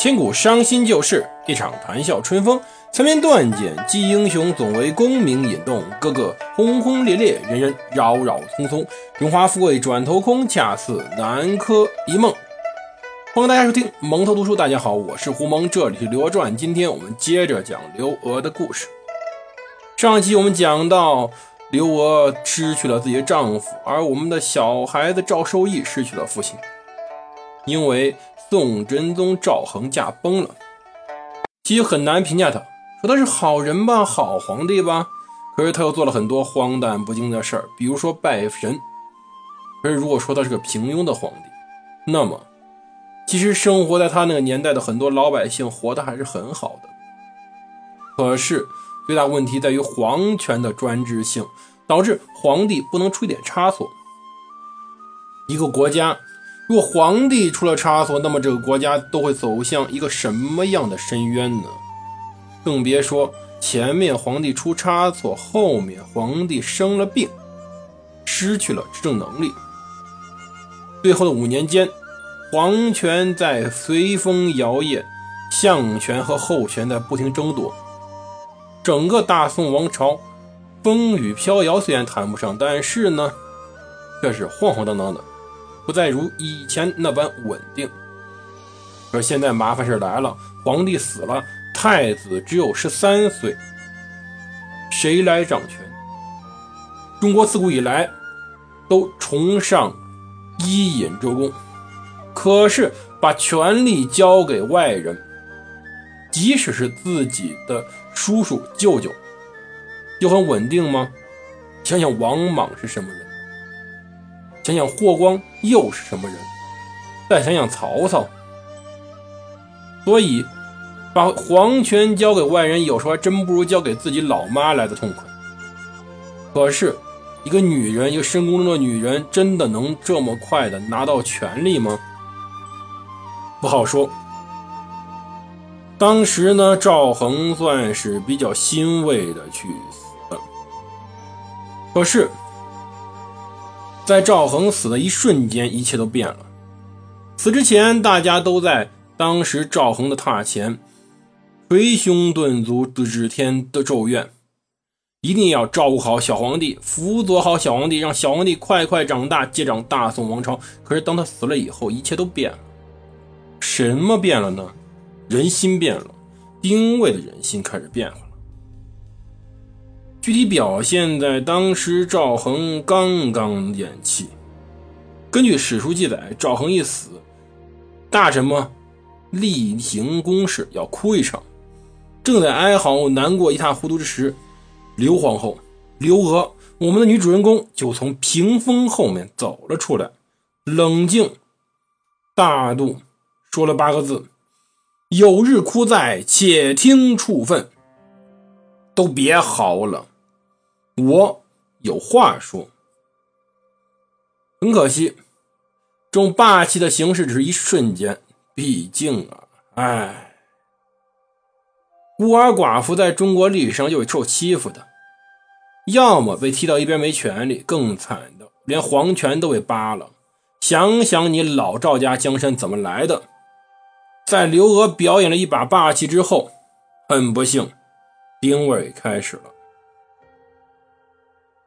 千古伤心旧事，一场谈笑春风。残篇断简，记英雄，总为功名引动。个个轰轰烈烈，人人扰扰匆匆。荣华富贵转头空，恰似南柯一梦。欢迎大家收听蒙头读书。大家好，我是胡蒙，这里是《刘娥传》。今天我们接着讲刘娥的故事。上一期我们讲到，刘娥失去了自己的丈夫，而我们的小孩子赵受益失去了父亲，因为。宋真宗赵恒驾崩了，其实很难评价他，说他是好人吧，好皇帝吧。可是他又做了很多荒诞不经的事儿，比如说拜神。可是如果说他是个平庸的皇帝，那么其实生活在他那个年代的很多老百姓活得还是很好的。可是最大问题在于皇权的专制性，导致皇帝不能出一点差错。一个国家。如果皇帝出了差错，那么这个国家都会走向一个什么样的深渊呢？更别说前面皇帝出差错，后面皇帝生了病，失去了执政能力。最后的五年间，皇权在随风摇曳，相权和后权在不停争夺，整个大宋王朝风雨飘摇，虽然谈不上，但是呢，却是晃晃荡荡的。不再如以前那般稳定，可现在麻烦事来了，皇帝死了，太子只有十三岁，谁来掌权？中国自古以来都崇尚伊尹周公，可是把权力交给外人，即使是自己的叔叔舅舅，就很稳定吗？想想王莽是什么人？想想霍光又是什么人？再想想曹操，所以把皇权交给外人，有时候还真不如交给自己老妈来的痛快。可是，一个女人，一个深宫中的女人，真的能这么快的拿到权力吗？不好说。当时呢，赵恒算是比较欣慰的去死了。可是。在赵恒死的一瞬间，一切都变了。死之前，大家都在当时赵恒的榻前捶胸顿足，指天的咒怨，一定要照顾好小皇帝，辅佐好小皇帝，让小皇帝快快长大，接掌大宋王朝。可是当他死了以后，一切都变了。什么变了呢？人心变了，丁谓的人心开始变化。具体表现在当时赵恒刚刚咽气。根据史书记载，赵恒一死，大臣们例行公事要哭一场。正在哀嚎难过一塌糊涂之时，刘皇后刘娥，我们的女主人公就从屏风后面走了出来，冷静大度说了八个字：“有日哭在，且听处分。”都别嚎了。我有话说，很可惜，这种霸气的形式只是一瞬间。毕竟啊，哎，孤儿寡妇在中国历史上就是受欺负的，要么被踢到一边没权利，更惨的连皇权都被扒了。想想你老赵家江山怎么来的？在刘娥表演了一把霸气之后，很不幸，丁位开始了。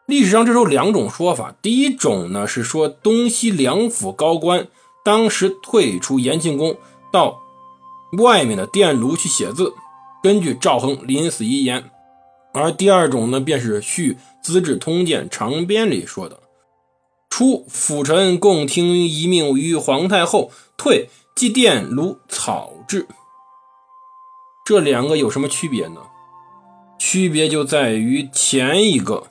历史上这时候两种说法，第一种呢是说东西两府高官当时退出延庆宫，到外面的殿炉去写字，根据赵恒临死遗言；而第二种呢便是《续资治通鉴长编》里说的：“初辅臣共听遗命于皇太后，退即殿炉草制。”这两个有什么区别呢？区别就在于前一个。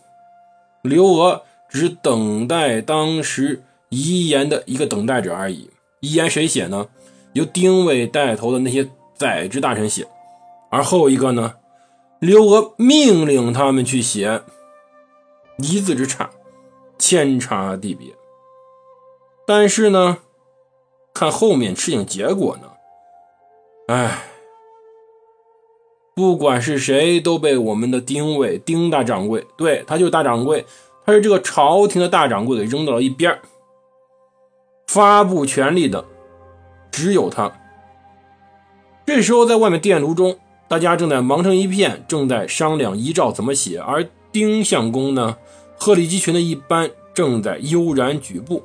刘娥只等待当时遗言的一个等待者而已。遗言谁写呢？由丁谓带头的那些宰执大臣写。而后一个呢？刘娥命令他们去写，一字之差，天差地别。但是呢，看后面事情结果呢？哎。不管是谁，都被我们的丁伟丁大掌柜，对他就是大掌柜，他是这个朝廷的大掌柜，给扔到了一边发布权力的只有他。这时候，在外面电炉中，大家正在忙成一片，正在商量遗诏怎么写。而丁相公呢，鹤立鸡群的一般，正在悠然举步。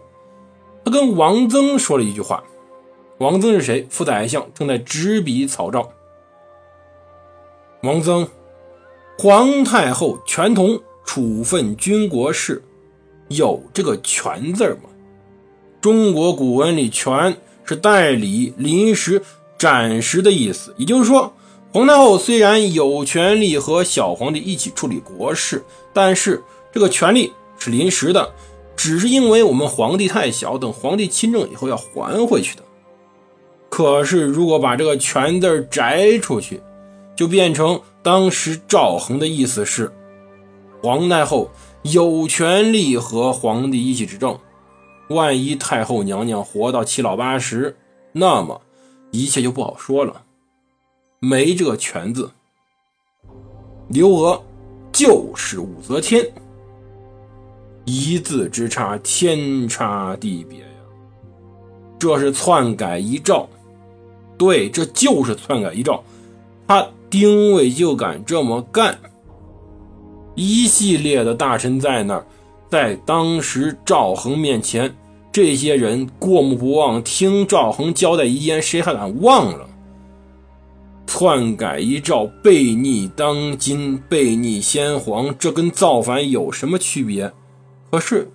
他跟王曾说了一句话：“王曾是谁？副宰相，正在执笔草诏。”王曾，皇太后权同处分军国事，有这个“权”字吗？中国古文里“权”是代理、临时、暂时的意思。也就是说，皇太后虽然有权利和小皇帝一起处理国事，但是这个权利是临时的，只是因为我们皇帝太小，等皇帝亲政以后要还回去的。可是，如果把这个“权”字摘出去，就变成当时赵恒的意思是，皇太后有权利和皇帝一起执政。万一太后娘娘活到七老八十，那么一切就不好说了。没这个权字，刘娥就是武则天，一字之差，天差地别呀。这是篡改遗诏，对，这就是篡改遗诏。他。丁谓就敢这么干，一系列的大臣在那儿，在当时赵恒面前，这些人过目不忘，听赵恒交代遗言，谁还敢忘了？篡改遗诏，背逆当今，背逆先皇，这跟造反有什么区别？可是，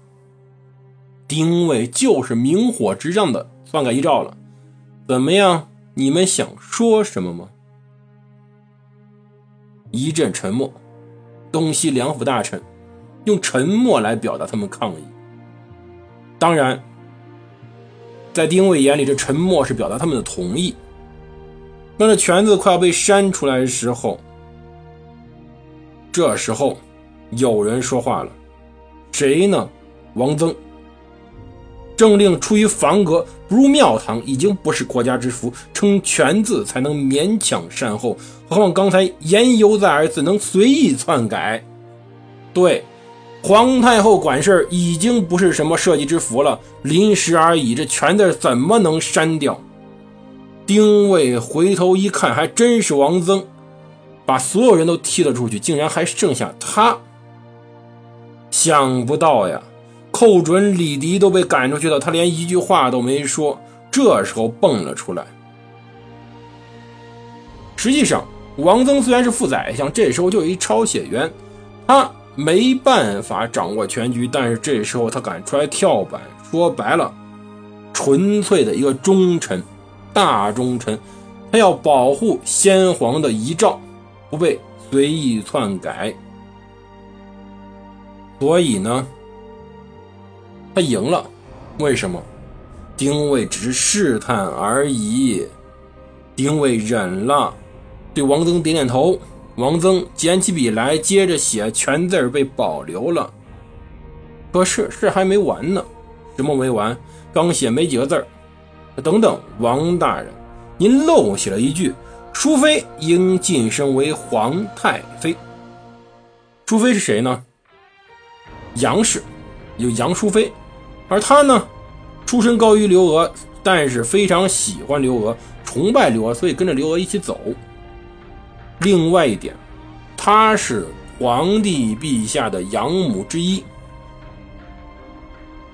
丁谓就是明火执仗的篡改遗诏了，怎么样？你们想说什么吗？一阵沉默，东西两府大臣用沉默来表达他们抗议。当然，在丁谓眼里，这沉默是表达他们的同意。当这“全”字快要被删出来的时候，这时候有人说话了，谁呢？王曾。政令出于房阁，不入庙堂，已经不是国家之福。称权字才能勉强善后，何况刚才言犹在耳，怎能随意篡改？对，皇太后管事已经不是什么社稷之福了，临时而已。这权字怎么能删掉？丁谓回头一看，还真是王曾，把所有人都踢了出去，竟然还剩下他。想不到呀！寇准、李迪都被赶出去了，他连一句话都没说。这时候蹦了出来。实际上，王曾虽然是副宰相，这时候就有一抄写员，他没办法掌握全局，但是这时候他敢出来跳板，说白了，纯粹的一个忠臣，大忠臣，他要保护先皇的遗诏不被随意篡改，所以呢。他赢了，为什么？丁谓只是试探而已。丁谓忍了，对王增点点头。王增捡起笔来，接着写，全字儿被保留了。可是事还没完呢，什么没完？刚写没几个字儿。等等，王大人，您漏写了一句：“淑妃应晋升为皇太妃。”淑妃是谁呢？杨氏，有杨淑妃。而他呢，出身高于刘娥，但是非常喜欢刘娥，崇拜刘娥，所以跟着刘娥一起走。另外一点，他是皇帝陛下的养母之一。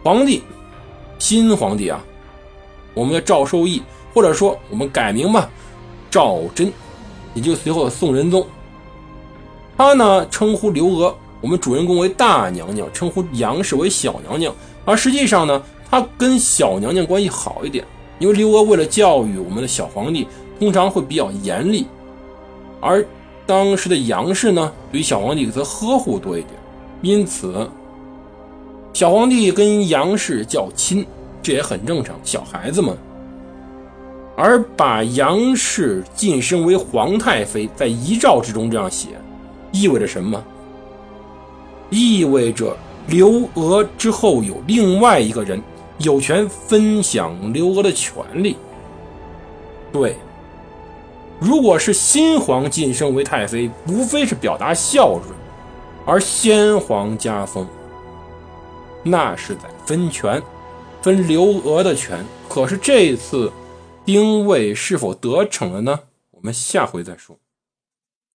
皇帝，新皇帝啊，我们的赵受益，或者说我们改名吧，赵祯，也就随后的宋仁宗。他呢，称呼刘娥，我们主人公为大娘娘，称呼杨氏为小娘娘。而实际上呢，他跟小娘娘关系好一点，因为刘娥为了教育我们的小皇帝，通常会比较严厉，而当时的杨氏呢，对于小皇帝则呵护多一点，因此小皇帝跟杨氏较亲，这也很正常，小孩子嘛。而把杨氏晋升为皇太妃，在遗诏之中这样写，意味着什么？意味着。刘娥之后有另外一个人有权分享刘娥的权利。对，如果是新皇晋升为太妃，无非是表达孝顺；而先皇加封，那是在分权，分刘娥的权。可是这次丁谓是否得逞了呢？我们下回再说。